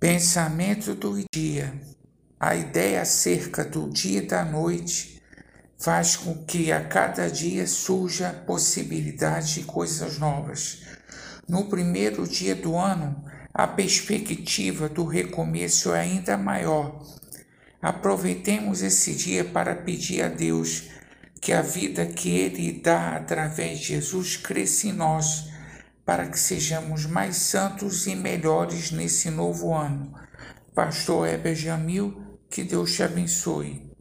Pensamento do dia. A ideia acerca do dia e da noite faz com que a cada dia surja possibilidade de coisas novas. No primeiro dia do ano, a perspectiva do recomeço é ainda maior. Aproveitemos esse dia para pedir a Deus que a vida que Ele dá através de Jesus cresça em nós para que sejamos mais santos e melhores nesse novo ano. Pastor Heber Jamil, que Deus te abençoe.